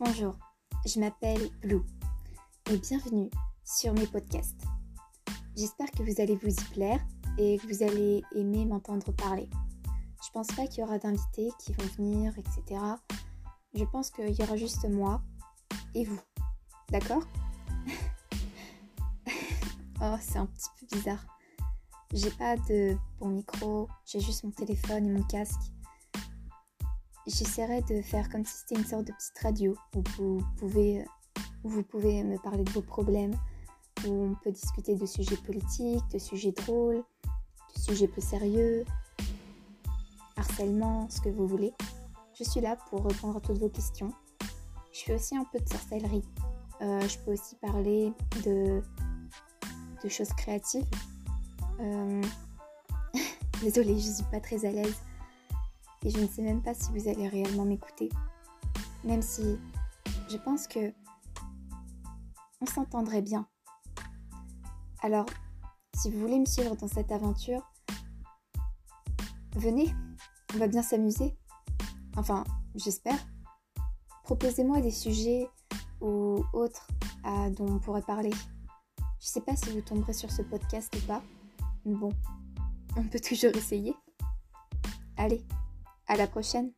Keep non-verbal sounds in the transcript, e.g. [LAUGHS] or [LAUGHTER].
Bonjour, je m'appelle Blue et bienvenue sur mes podcasts. J'espère que vous allez vous y plaire et que vous allez aimer m'entendre parler. Je pense pas qu'il y aura d'invités qui vont venir, etc. Je pense qu'il y aura juste moi et vous. D'accord? [LAUGHS] Oh, c'est un petit peu bizarre. J'ai pas de bon micro, j'ai juste mon téléphone et mon casque j'essaierai de faire comme si c'était une sorte de petite radio où vous pouvez, vous pouvez me parler de vos problèmes, où on peut discuter de sujets politiques, de sujets drôles, de sujets peu sérieux, harcèlement, ce que vous voulez. Je suis là pour répondre à toutes vos questions. Je fais aussi un peu de sorcellerie. Euh, je peux aussi parler de, choses créatives. Euh... [LAUGHS] Désolée, je suis pas très à l'aise et je ne sais même pas si vous allez réellement m'écouter. Même si je pense que on s'entendrait bien. Alors, si vous voulez me suivre dans cette aventure, venez, on va bien s'amuser. Enfin, j'espère. Proposez-moi des sujets ou autres dont on pourrait parler. Je sais pas si vous tomberez sur ce podcast ou pas, mais bon, on peut toujours essayer. Allez, à la prochaine